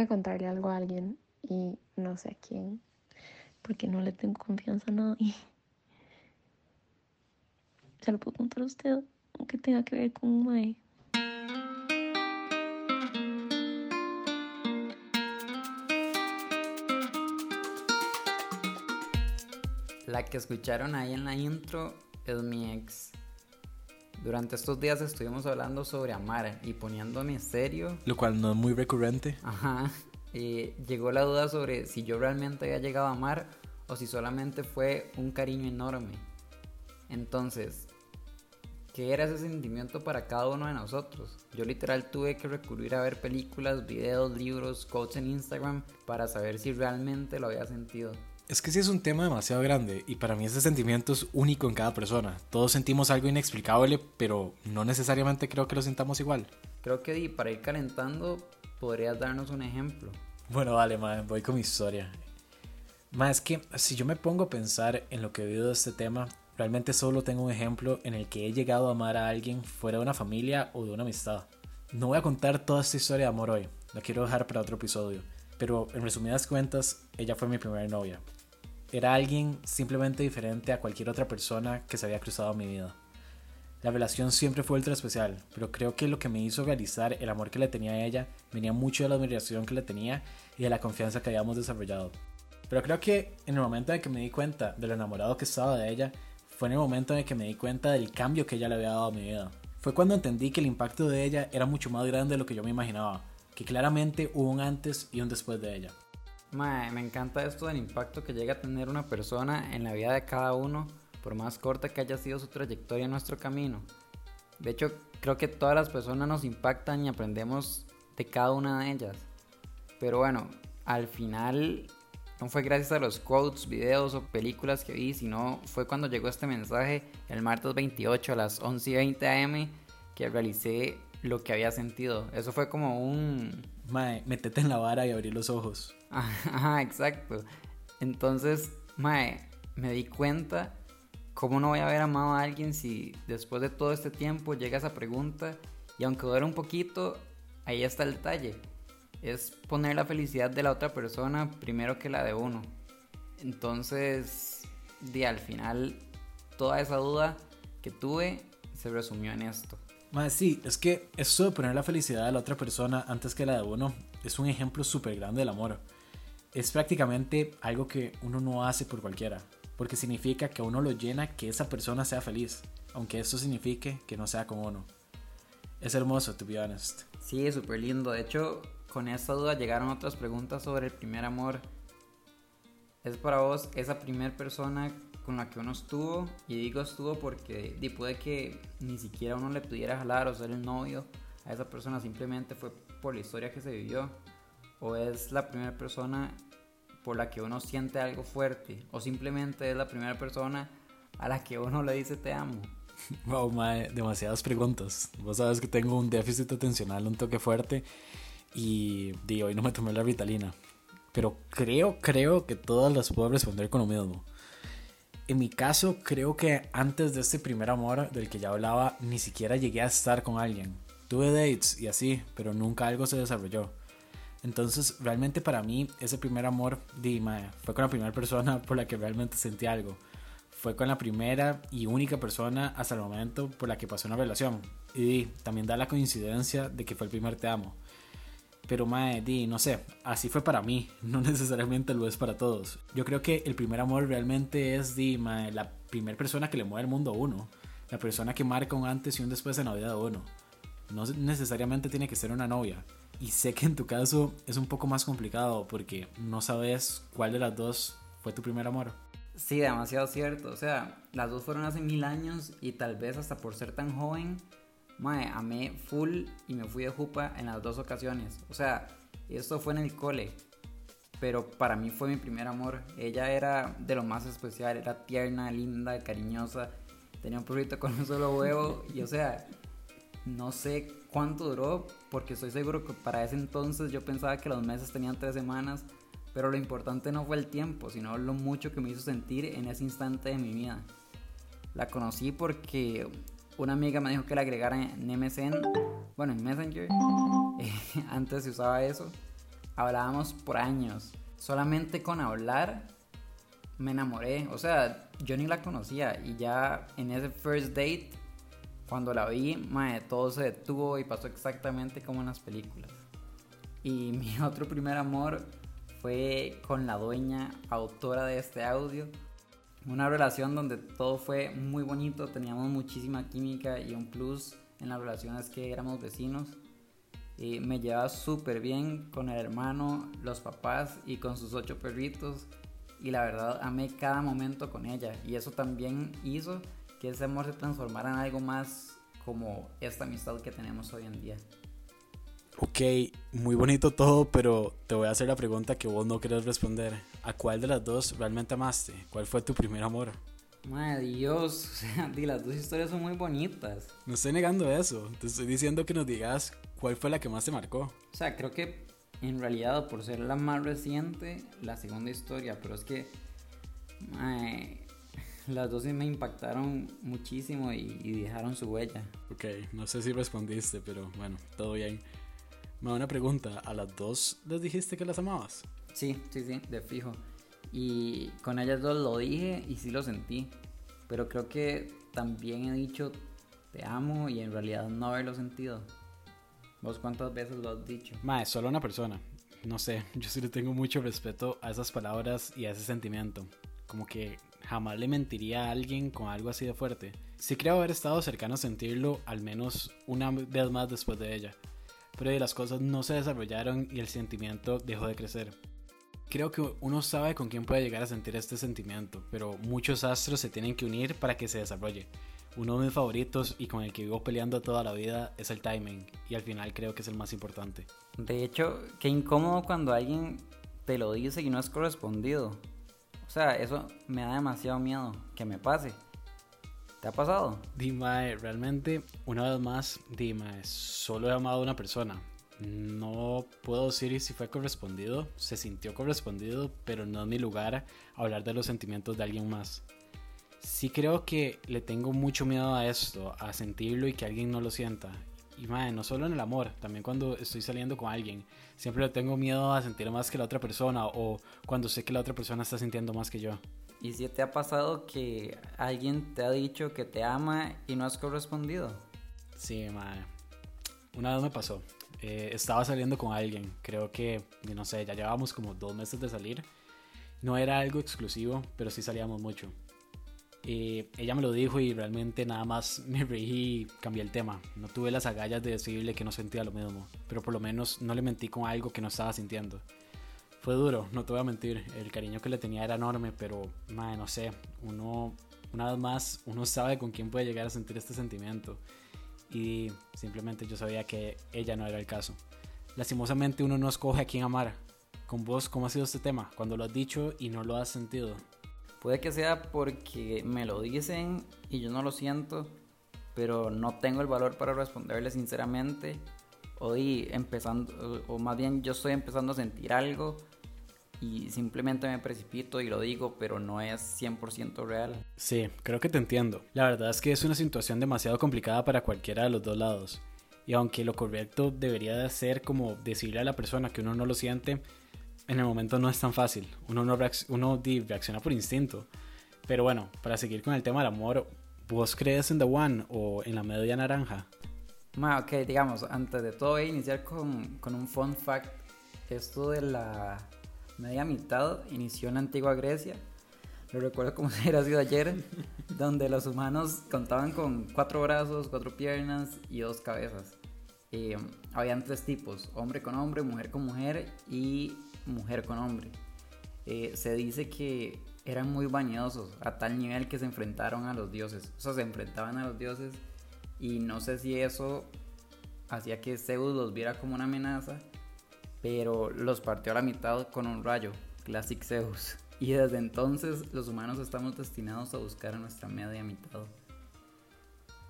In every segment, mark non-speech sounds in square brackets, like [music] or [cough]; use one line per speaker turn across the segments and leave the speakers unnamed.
que contarle algo a alguien y no sé a quién, porque no le tengo confianza a nadie. [laughs] Se lo puedo contar a usted, aunque tenga que ver con un.
La que escucharon ahí en la intro es mi ex. Durante estos días estuvimos hablando sobre amar y poniéndome serio.
Lo cual no es muy recurrente.
Ajá. Y llegó la duda sobre si yo realmente había llegado a amar o si solamente fue un cariño enorme. Entonces, ¿qué era ese sentimiento para cada uno de nosotros? Yo literal tuve que recurrir a ver películas, videos, libros, quotes en Instagram para saber si realmente lo había sentido.
Es que sí es un tema demasiado grande y para mí ese sentimiento es único en cada persona. Todos sentimos algo inexplicable, pero no necesariamente creo que lo sintamos igual.
Creo que para ir calentando, podrías darnos un ejemplo.
Bueno, vale, ma, voy con mi historia. Más es que si yo me pongo a pensar en lo que he vivido de este tema, realmente solo tengo un ejemplo en el que he llegado a amar a alguien fuera de una familia o de una amistad. No voy a contar toda esta historia de amor hoy, la quiero dejar para otro episodio, pero en resumidas cuentas, ella fue mi primera novia era alguien simplemente diferente a cualquier otra persona que se había cruzado en mi vida. La relación siempre fue ultra especial, pero creo que lo que me hizo realizar el amor que le tenía a ella venía mucho de la admiración que le tenía y de la confianza que habíamos desarrollado. Pero creo que en el momento en que me di cuenta de lo enamorado que estaba de ella, fue en el momento en que me di cuenta del cambio que ella le había dado a mi vida. Fue cuando entendí que el impacto de ella era mucho más grande de lo que yo me imaginaba, que claramente hubo un antes y un después de ella
me encanta esto del impacto que llega a tener una persona en la vida de cada uno, por más corta que haya sido su trayectoria en nuestro camino. De hecho, creo que todas las personas nos impactan y aprendemos de cada una de ellas. Pero bueno, al final no fue gracias a los quotes, videos o películas que vi, sino fue cuando llegó este mensaje el martes 28 a las 11 y 20 am que realicé lo que había sentido. Eso fue como un...
Mae, metete en la vara y abrí los ojos. [laughs]
Ajá, exacto. Entonces, mae, me di cuenta cómo no voy a haber amado a alguien si después de todo este tiempo llega esa pregunta y aunque duele un poquito, ahí está el detalle. Es poner la felicidad de la otra persona primero que la de uno. Entonces, de al final, toda esa duda que tuve se resumió en esto.
Más sí, es que esto de poner la felicidad de la otra persona antes que la de uno es un ejemplo súper grande del amor es prácticamente algo que uno no hace por cualquiera, porque significa que uno lo llena que esa persona sea feliz, aunque eso signifique que no sea como uno. Es hermoso, to be honest.
Sí, súper lindo. De hecho, con esta duda llegaron otras preguntas sobre el primer amor. ¿Es para vos esa primera persona con la que uno estuvo? Y digo estuvo porque puede que ni siquiera uno le pudiera jalar o ser el novio a esa persona, simplemente fue por la historia que se vivió o es la primera persona por la que uno siente algo fuerte o simplemente es la primera persona a la que uno le dice te amo. [laughs]
Wow, mae, demasiadas preguntas. Vos sabes que tengo un déficit atencional, un toque fuerte y di, hoy no me tomé la vitalina. Pero creo, creo que todas las puedo responder con lo mismo. En mi caso, creo que antes de este primer amor del que ya hablaba, ni siquiera llegué a estar con alguien. Tuve dates y así, pero nunca algo se desarrolló. Entonces, realmente para mí, ese primer amor fue con la primera persona por la que realmente sentí algo. Fue con la primera y única persona hasta el momento por la que pasó una relación. Y también da la coincidencia de que fue el primer te amo. Pero mae, di, no sé, así fue para mí, [laughs] no necesariamente lo es para todos. Yo creo que el primer amor realmente es di, mae, la primera persona que le mueve el mundo a uno. La persona que marca un antes y un después en la vida de uno. No necesariamente tiene que ser una novia. Y sé que en tu caso es un poco más complicado porque no sabes cuál de las dos fue tu primer amor.
Sí, demasiado cierto. O sea, las dos fueron hace mil años y tal vez hasta por ser tan joven, mae, amé full y me fui de jupa en las dos ocasiones. O sea, esto fue en el cole. Pero para mí fue mi primer amor. Ella era de lo más especial, era tierna, linda, cariñosa. Tenía un perrito con un solo huevo y o sea, no sé cuánto duró, porque estoy seguro que para ese entonces yo pensaba que los meses tenían tres semanas, pero lo importante no fue el tiempo, sino lo mucho que me hizo sentir en ese instante de mi vida. La conocí porque una amiga me dijo que la agregara en MSN, bueno, en Messenger, [laughs] antes se usaba eso. hablábamos por años. Solamente con hablar me enamoré. O sea, yo ni la conocía y ya en ese first date, cuando la vi, mae, todo se detuvo y pasó exactamente como en las películas. Y [laughs] mi otro primer amor fue con la dueña, autora de este audio. Una relación donde todo fue muy bonito, teníamos muchísima química y un plus en la relación es que éramos vecinos. Me llevaba súper bien con el hermano, los papás y con sus ocho perritos. Y la verdad amé cada momento con ella. Y eso también hizo que ese amor se transformara en algo más como esta amistad que tenemos hoy en día.
Ok, muy bonito todo, pero te voy a hacer la pregunta que vos no querés responder. ¿A cuál de las dos realmente amaste? ¿Cuál fue tu primer amor?
Madre Dios, [laughs] o sea, las dos historias son muy bonitas.
No estoy negando eso, te estoy diciendo que nos digas cuál fue la que más te marcó.
O sea, creo que en realidad, por ser la más reciente, la segunda historia, pero es que madre, las dos sí me impactaron muchísimo y, y dejaron su huella.
Ok, no sé si respondiste, pero bueno, todo bien. Me da una pregunta, ¿a las dos les dijiste que las amabas?
Sí, sí, sí, de fijo. Y con ellas dos lo dije y sí lo sentí. Pero creo que también he dicho te amo y en realidad no haberlo sentido. ¿Vos cuántas veces lo has dicho?
Mae, solo una persona. No sé, [laughs] yo sí le tengo mucho respeto a esas palabras y a ese sentimiento. Como que jamás le mentiría a alguien con algo así de fuerte. Sí creo haber estado cercano a sentirlo al menos una vez más después de ella. Pero las cosas no se desarrollaron y el sentimiento dejó de crecer. Creo que uno sabe con quién puede llegar a sentir este sentimiento, pero muchos astros se tienen que unir para que se desarrolle. Uno de mis favoritos y con el que vivo peleando toda la vida es el timing, y al final creo que es el más importante.
De hecho, qué incómodo cuando alguien te lo dice y no es correspondido. O sea, eso me da demasiado miedo que me pase. ¿Te ha pasado?
Dime, realmente, una vez más, dime, solo he amado a una persona. No puedo decir si fue correspondido, se sintió correspondido, pero no es mi lugar hablar de los sentimientos de alguien más. Sí creo que le tengo mucho miedo a esto, a sentirlo y que alguien no lo sienta. Y madre, no solo en el amor, también cuando estoy saliendo con alguien. Siempre tengo miedo a sentir más que la otra persona o cuando sé que la otra persona está sintiendo más que yo.
¿Y si te ha pasado que alguien te ha dicho que te ama y no has correspondido?
Sí, madre. Una vez me pasó. Eh, estaba saliendo con alguien. Creo que, no sé, ya llevábamos como dos meses de salir. No era algo exclusivo, pero sí salíamos mucho. Y ella me lo dijo y realmente nada más me reí y cambié el tema. No tuve las agallas de decirle que no sentía lo mismo, pero por lo menos no le mentí con algo que no estaba sintiendo. Fue duro, no te voy a mentir. El cariño que le tenía era enorme, pero, madre, no sé. Uno, una vez más, uno sabe con quién puede llegar a sentir este sentimiento. Y simplemente yo sabía que ella no era el caso. Lastimosamente uno no escoge a quién amar. Con vos, ¿cómo ha sido este tema? Cuando lo has dicho y no lo has sentido.
Puede que sea porque me lo dicen y yo no lo siento, pero no tengo el valor para responderle sinceramente. Hoy empezando, o más bien yo estoy empezando a sentir algo y simplemente me precipito y lo digo, pero no es 100% real.
Sí, creo que te entiendo. La verdad es que es una situación demasiado complicada para cualquiera de los dos lados. Y aunque lo correcto debería de ser como decirle a la persona que uno no lo siente, en el momento no es tan fácil. Uno, no uno reacciona por instinto. Pero bueno, para seguir con el tema del amor, ¿vos crees en The One o en la media naranja?
ok, digamos, antes de todo voy a iniciar con, con un fun fact. Esto de la media mitad inició en la antigua Grecia. Lo recuerdo como [laughs] si hubiera sido ayer, donde los humanos contaban con cuatro brazos, cuatro piernas y dos cabezas. Eh, habían tres tipos, hombre con hombre, mujer con mujer y mujer con hombre. Eh, se dice que eran muy vanidosos a tal nivel que se enfrentaron a los dioses. O sea, se enfrentaban a los dioses y no sé si eso hacía que Zeus los viera como una amenaza pero los partió a la mitad con un rayo, Classic Zeus. Y desde entonces los humanos estamos destinados a buscar a nuestra media mitad.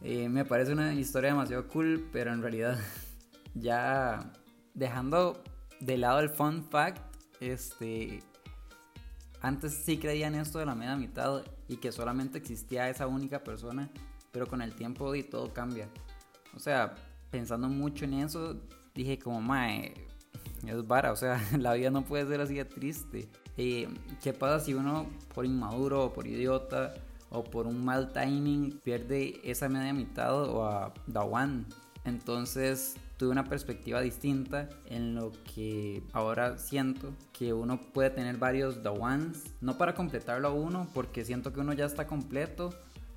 Eh, me parece una historia demasiado cool, pero en realidad [laughs] ya dejando de lado el fun fact, este, antes sí creía en esto de la media mitad y que solamente existía esa única persona, pero con el tiempo y todo cambia. O sea, pensando mucho en eso, dije como, mae, es vara, o sea, [laughs] la vida no puede ser así de triste. Eh, ¿Qué pasa si uno por inmaduro o por idiota o por un mal timing pierde esa media mitad o a Dawan? Entonces tuve una perspectiva distinta en lo que ahora siento que uno puede tener varios Dawans, no para completarlo a uno, porque siento que uno ya está completo,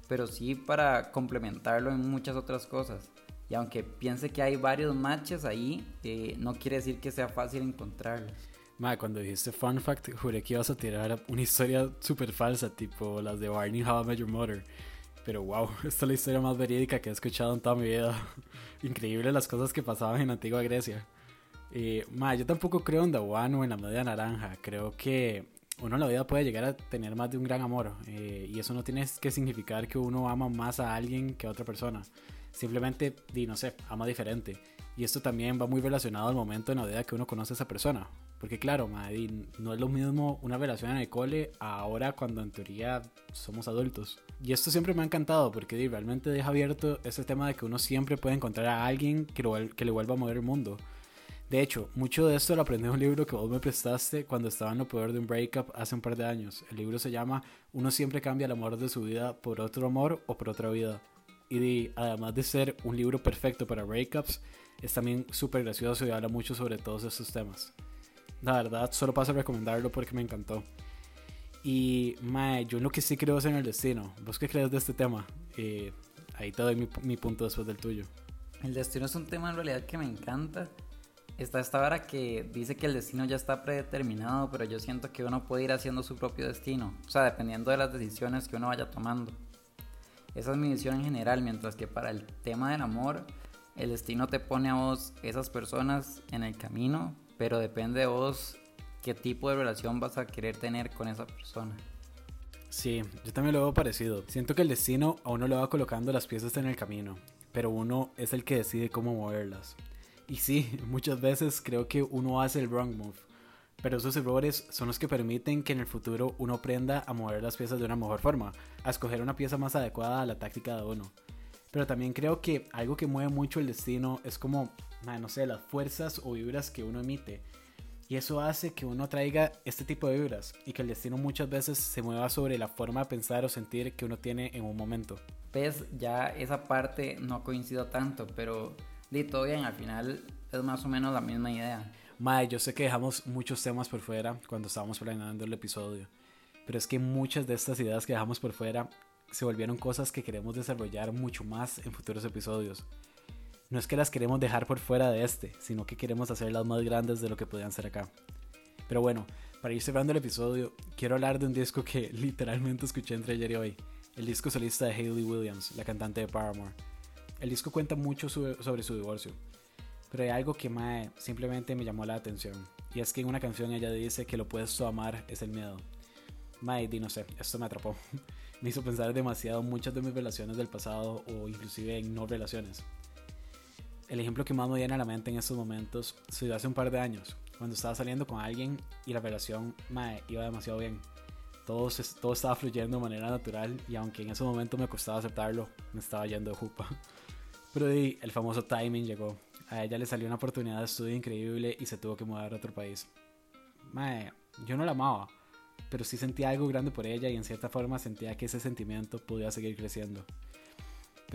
pero sí para complementarlo en muchas otras cosas. Y aunque piense que hay varios matches ahí, eh, no quiere decir que sea fácil encontrarlos.
Madre, cuando dijiste fun fact, juré que ibas a tirar una historia súper falsa, tipo las de Barney How I Met Your Mother. Pero wow, [laughs] esta es la historia más verídica que he escuchado en toda mi vida. [laughs] Increíble las cosas que pasaban en Antigua Grecia. Eh, yo tampoco creo en The One o en la media naranja. Creo que uno en la vida puede llegar a tener más de un gran amor. Eh, y eso no tiene que significar que uno ama más a alguien que a otra persona. Simplemente, di, no sé, ama diferente. Y esto también va muy relacionado al momento en la vida que uno conoce a esa persona. Porque claro, no es lo mismo una relación en el cole ahora cuando en teoría somos adultos. Y esto siempre me ha encantado porque realmente deja abierto ese tema de que uno siempre puede encontrar a alguien que, le vuelva a mover el mundo. De hecho, mucho de esto lo aprendí en un libro que vos me prestaste cuando estaba en lo peor de un breakup hace un par de años. El libro se llama Uno siempre cambia el amor de su vida por otro amor o por otra vida. Y además de ser un libro perfecto para breakups, es también súper gracioso y habla mucho sobre todos estos temas. La verdad, solo paso a recomendarlo porque me encantó. Y, mae, yo lo que sí creo es en el destino. ¿Vos qué crees de este tema? Eh, ahí te doy mi, mi, punto después del tuyo.
El destino es un tema en realidad que me encanta. Está esta vara que dice que el destino ya está predeterminado, pero yo siento que uno puede ir haciendo su propio destino. O sea, dependiendo de las decisiones que uno vaya tomando. Esa es mi visión en general, mientras que para el tema del amor, el destino te pone a vos esas personas en el camino pero depende de vos qué tipo de relación vas a querer tener con esa persona.
Sí, yo también lo veo parecido. Siento que el destino a uno le va colocando las piezas en el camino, pero uno es el que decide cómo moverlas. Y sí, [laughs] muchas veces creo que uno hace el wrong move, pero esos errores son los que permiten que en el futuro uno aprenda a mover las piezas de una mejor forma, a escoger una pieza más adecuada a la táctica de uno. Pero también creo que algo que mueve mucho el destino es como no sé, las fuerzas o vibras que uno emite. Y eso hace que uno traiga este tipo de vibras y que el destino muchas veces se mueva sobre la forma de pensar o sentir que uno tiene en un momento.
Pues ya esa parte no coincido tanto, pero de todo bien, al final es más o menos la misma idea.
Mae, yo sé que dejamos muchos temas por fuera cuando estábamos planeando el episodio, pero es que muchas de estas ideas que dejamos por fuera se volvieron cosas que queremos desarrollar mucho más en futuros episodios no es que las queremos dejar por fuera de este, sino que queremos hacerlas más grandes de lo que podían ser acá. Pero bueno, para ir cerrando el episodio, quiero hablar de un disco que [laughs] literalmente escuché entre ayer y hoy, el disco solista de Hayley Williams, la cantante de Paramore. El disco cuenta mucho sobre su divorcio, pero hay algo que me, simplemente me llamó la atención, y es que en una canción ella dice que lo a amar es el miedo. Mae, no sé, esto me atrapó. [laughs] me hizo pensar demasiado en muchas de mis relaciones del pasado o inclusive en no relaciones. El ejemplo que más me viene a la mente en estos momentos se dio hace un par de años, cuando estaba saliendo con alguien y la relación iba demasiado bien. Todo, todo estaba fluyendo de manera natural y aunque en ese momento me costaba aceptarlo, me estaba yendo de jupa. [laughs] Pero el famoso timing llegó. A ella le salió una oportunidad de estudio increíble y se tuvo que mudar a otro país. Mae, yo no la amaba, pero sí sentía algo grande por ella y en cierta forma sentía que ese sentimiento podía seguir creciendo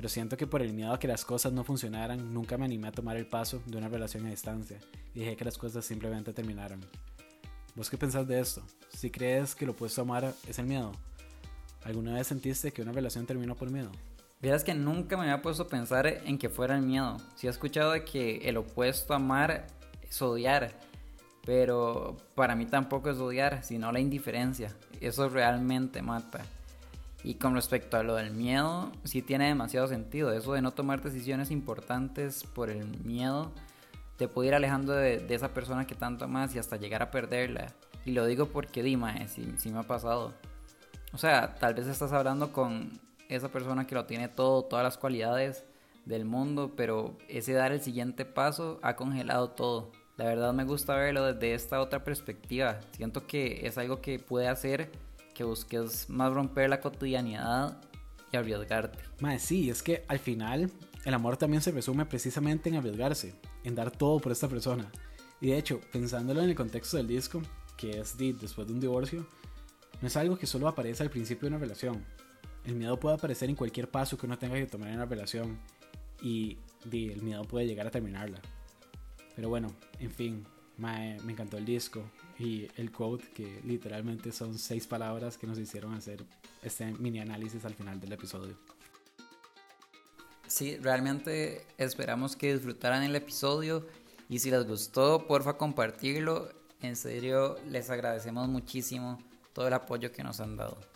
pero siento que por el miedo a que las cosas no funcionaran, nunca me animé a tomar el paso de una relación a distancia y dejé que las cosas simplemente terminaran. ¿Vos qué pensás de esto? Si crees que lo opuesto a amar es el miedo, ¿alguna vez sentiste que una relación terminó por miedo?
Vieras que nunca me había puesto a pensar en que fuera el miedo. Sí he escuchado que el opuesto a amar es odiar, pero para mí tampoco es odiar, sino la indiferencia. Eso realmente mata. Y con respecto a lo del miedo, sí tiene demasiado sentido. Eso de no tomar decisiones importantes por el miedo te puede ir alejando de, esa persona que tanto amas y hasta llegar a perderla. Y lo digo porque Dima, sí, sí me ha pasado. O sea, tal vez estás hablando con esa persona que lo tiene todo, todas las cualidades del mundo, pero ese dar el siguiente paso ha congelado todo. La verdad me gusta verlo desde esta otra perspectiva. Siento que es algo que puede hacer que busques más romper la cotidianidad y arriesgarte.
Mae, sí, es que al final el amor también se resume precisamente en arriesgarse, en dar todo por esta persona. Y de hecho, pensándolo en el contexto del disco, que es de, después de un divorcio, no es algo que solo aparece al principio de una relación. El miedo puede aparecer en cualquier paso que uno tenga que tomar en la relación y de, el miedo puede llegar a terminarla. Pero bueno, en fin, me encantó el disco y el quote que literalmente son seis palabras que nos hicieron hacer este mini análisis al final del episodio.
Sí, realmente esperamos que disfrutaran el episodio y si les gustó, porfa compartirlo. En serio, les agradecemos muchísimo todo el apoyo que nos han dado.